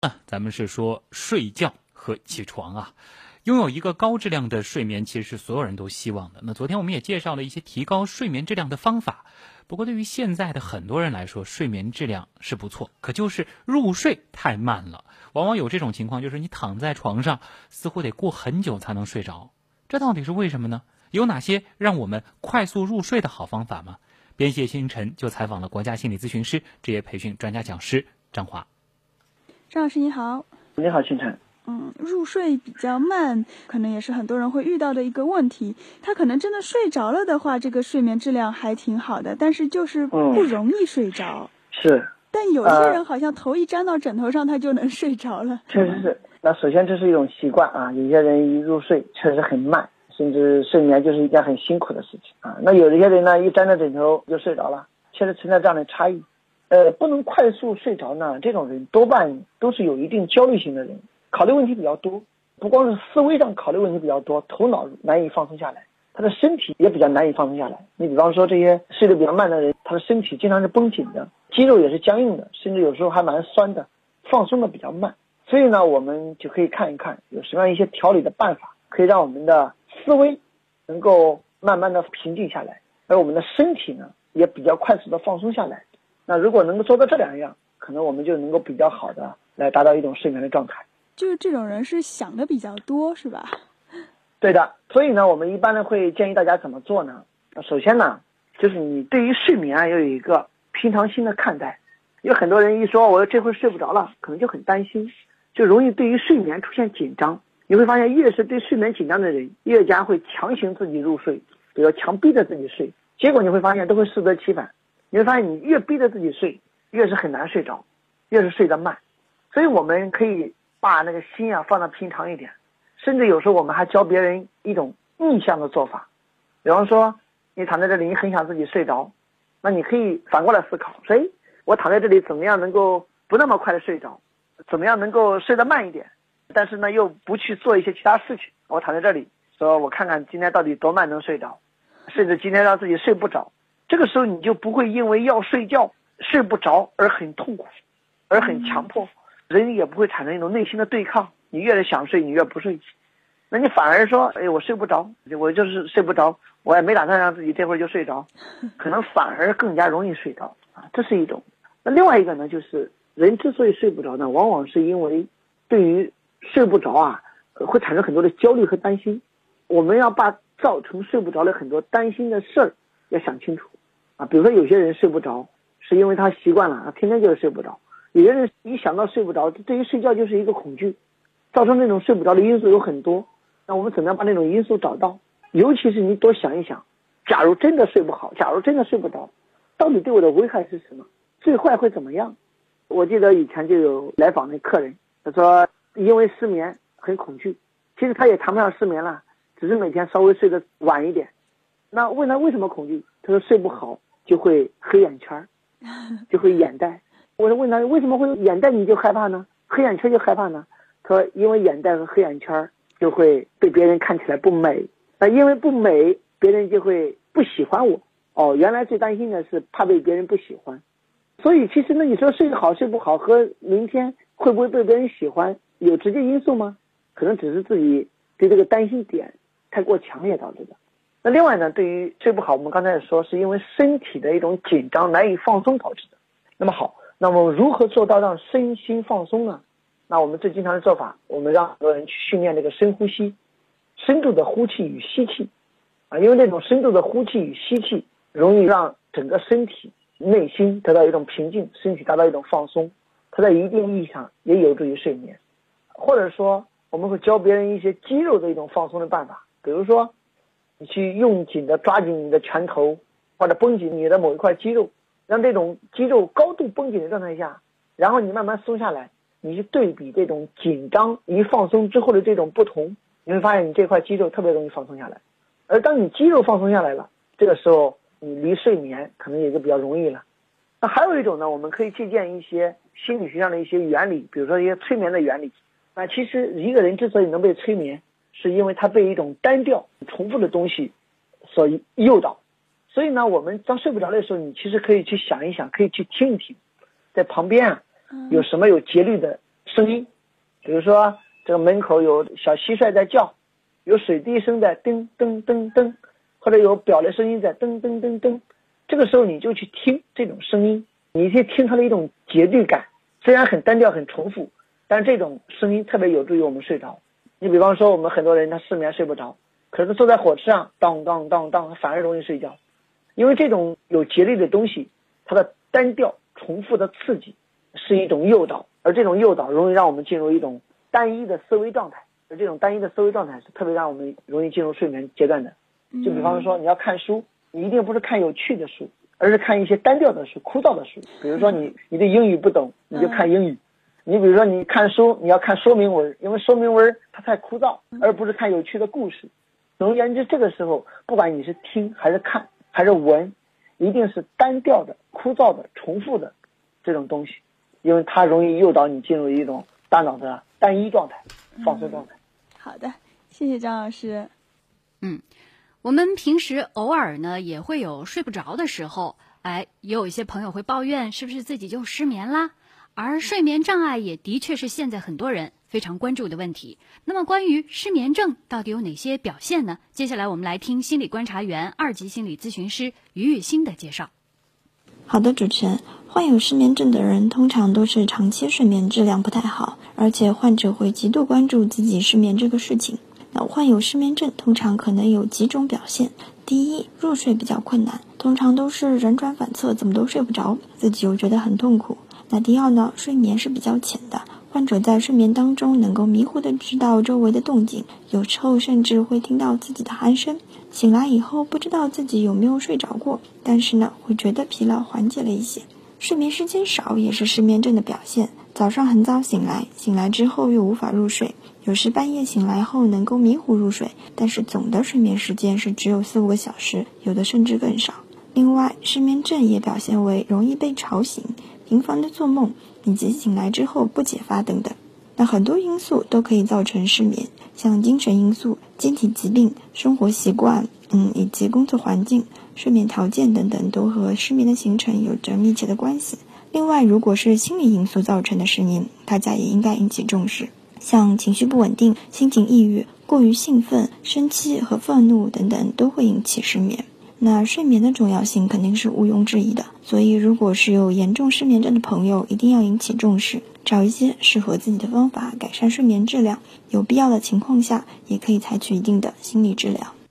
啊，咱们是说睡觉和起床啊，拥有一个高质量的睡眠，其实是所有人都希望的。那昨天我们也介绍了一些提高睡眠质量的方法。不过对于现在的很多人来说，睡眠质量是不错，可就是入睡太慢了。往往有这种情况，就是你躺在床上，似乎得过很久才能睡着。这到底是为什么呢？有哪些让我们快速入睡的好方法吗？编写星辰就采访了国家心理咨询师、职业培训专家讲师张华。张老师你好，你好清晨。嗯，入睡比较慢，可能也是很多人会遇到的一个问题。他可能真的睡着了的话，这个睡眠质量还挺好的，但是就是不容易睡着。是。但有些人好像头一沾到枕头上，他就能睡着了。确实是。那首先这是一种习惯啊，有些人一入睡确实很慢，甚至睡眠就是一件很辛苦的事情啊。那有一些人呢，一沾到枕头就睡着了，确实存在这样的差异。呃，不能快速睡着呢，这种人多半都是有一定焦虑型的人。考虑问题比较多，不光是思维上考虑问题比较多，头脑难以放松下来，他的身体也比较难以放松下来。你比方说这些睡得比较慢的人，他的身体经常是绷紧的，肌肉也是僵硬的，甚至有时候还蛮酸的，放松的比较慢。所以呢，我们就可以看一看有什么样一些调理的办法，可以让我们的思维能够慢慢的平静下来，而我们的身体呢也比较快速的放松下来。那如果能够做到这两样，可能我们就能够比较好的来达到一种睡眠的状态。就是这种人是想的比较多，是吧？对的，所以呢，我们一般呢会建议大家怎么做呢？首先呢，就是你对于睡眠啊要有一个平常心的看待。有很多人一说我这会睡不着了，可能就很担心，就容易对于睡眠出现紧张。你会发现，越是对睡眠紧张的人，越加会强行自己入睡，比如强逼着自己睡，结果你会发现都会适得其反。你会发现，你越逼着自己睡，越是很难睡着，越是睡得慢。所以我们可以。把那个心啊放的平常一点，甚至有时候我们还教别人一种逆向的做法，比方说你躺在这里，你很想自己睡着，那你可以反过来思考，说，哎，我躺在这里怎么样能够不那么快的睡着，怎么样能够睡得慢一点，但是呢又不去做一些其他事情，我躺在这里，说我看看今天到底多慢能睡着，甚至今天让自己睡不着，这个时候你就不会因为要睡觉睡不着而很痛苦，而很强迫。人也不会产生一种内心的对抗，你越是想睡，你越不睡，那你反而说，哎，我睡不着，我就是睡不着，我也没打算让自己这会儿就睡着，可能反而更加容易睡着啊，这是一种。那另外一个呢，就是人之所以睡不着呢，往往是因为对于睡不着啊，会产生很多的焦虑和担心。我们要把造成睡不着的很多担心的事儿要想清楚啊，比如说有些人睡不着，是因为他习惯了，他天天就是睡不着。有些人一想到睡不着，对于睡觉就是一个恐惧，造成那种睡不着的因素有很多。那我们怎么样把那种因素找到？尤其是你多想一想，假如真的睡不好，假如真的睡不着，到底对我的危害是什么？最坏会怎么样？我记得以前就有来访的客人，他说因为失眠很恐惧，其实他也谈不上失眠了，只是每天稍微睡得晚一点。那问他为什么恐惧？他说睡不好就会黑眼圈，就会眼袋。我就问他为什么会眼袋你就害怕呢？黑眼圈就害怕呢？他说因为眼袋和黑眼圈就会被别人看起来不美，那因为不美，别人就会不喜欢我。哦，原来最担心的是怕被别人不喜欢，所以其实那你说睡得好睡不好和明天会不会被别人喜欢有直接因素吗？可能只是自己对这个担心点太过强烈导致的。另外呢，对于睡不好，我们刚才也说是因为身体的一种紧张难以放松导致的。那么好。那么如何做到让身心放松呢？那我们最经常的做法，我们让很多人去训练这个深呼吸，深度的呼气与吸气，啊，因为那种深度的呼气与吸气，容易让整个身体内心得到一种平静，身体达到一种放松，它在一定意义上也有助于睡眠。或者说，我们会教别人一些肌肉的一种放松的办法，比如说，你去用紧的抓紧你的拳头，或者绷紧你的某一块肌肉。让这种肌肉高度绷紧的状态下，然后你慢慢松下来，你去对比这种紧张与放松之后的这种不同，你会发现你这块肌肉特别容易放松下来。而当你肌肉放松下来了，这个时候你离睡眠可能也就比较容易了。那还有一种呢，我们可以借鉴一些心理学上的一些原理，比如说一些催眠的原理。那其实一个人之所以能被催眠，是因为他被一种单调、重复的东西所诱导。所以呢，我们当睡不着的时候，你其实可以去想一想，可以去听一听，在旁边啊，有什么有节律的声音，比如说这个门口有小蟋蟀在叫，有水滴声在噔噔噔噔，或者有表的声音在噔噔噔噔，这个时候你就去听这种声音，你去听它的一种节律感，虽然很单调很重复，但这种声音特别有助于我们睡着。你比方说我们很多人他失眠睡不着，可是坐在火车上当当当当反而容易睡觉，因为这种有节律的东西，它的单调重复的刺激是一种诱导。而这种诱导容易让我们进入一种单一的思维状态，而这种单一的思维状态是特别让我们容易进入睡眠阶段的。就比方说，你要看书，你一定不是看有趣的书，而是看一些单调的书、枯燥的书。比如说，你你对英语不懂，你就看英语；你比如说，你看书，你要看说明文，因为说明文它太枯燥，而不是看有趣的故事。总而言之，这个时候，不管你是听还是看还是闻，一定是单调的、枯燥的、重复的这种东西。因为它容易诱导你进入一种大脑的单一状态、放松状态。好的，谢谢张老师。嗯，我们平时偶尔呢也会有睡不着的时候，哎，也有一些朋友会抱怨是不是自己就失眠啦？而睡眠障碍也的确是现在很多人非常关注的问题。那么，关于失眠症到底有哪些表现呢？接下来我们来听心理观察员、二级心理咨询师于雨欣的介绍。好的，主持人。患有失眠症的人通常都是长期睡眠质量不太好，而且患者会极度关注自己失眠这个事情。那患有失眠症通常可能有几种表现：第一，入睡比较困难，通常都是辗转反侧，怎么都睡不着，自己又觉得很痛苦。那第二呢，睡眠是比较浅的，患者在睡眠当中能够迷糊的知道周围的动静，有时候甚至会听到自己的鼾声。醒来以后不知道自己有没有睡着过，但是呢，会觉得疲劳缓解了一些。睡眠时间少也是失眠症的表现。早上很早醒来，醒来之后又无法入睡，有时半夜醒来后能够迷糊入睡，但是总的睡眠时间是只有四五个小时，有的甚至更少。另外，失眠症也表现为容易被吵醒、频繁的做梦，以及醒来之后不解乏等等。那很多因素都可以造成失眠，像精神因素、机体疾病、生活习惯，嗯，以及工作环境。睡眠条件等等都和失眠的形成有着密切的关系。另外，如果是心理因素造成的失眠，大家也应该引起重视，像情绪不稳定、心情抑郁、过于兴奋、生气和愤怒等等都会引起失眠。那睡眠的重要性肯定是毋庸置疑的，所以如果是有严重失眠症的朋友，一定要引起重视，找一些适合自己的方法改善睡眠质量。有必要的情况下，也可以采取一定的心理治疗。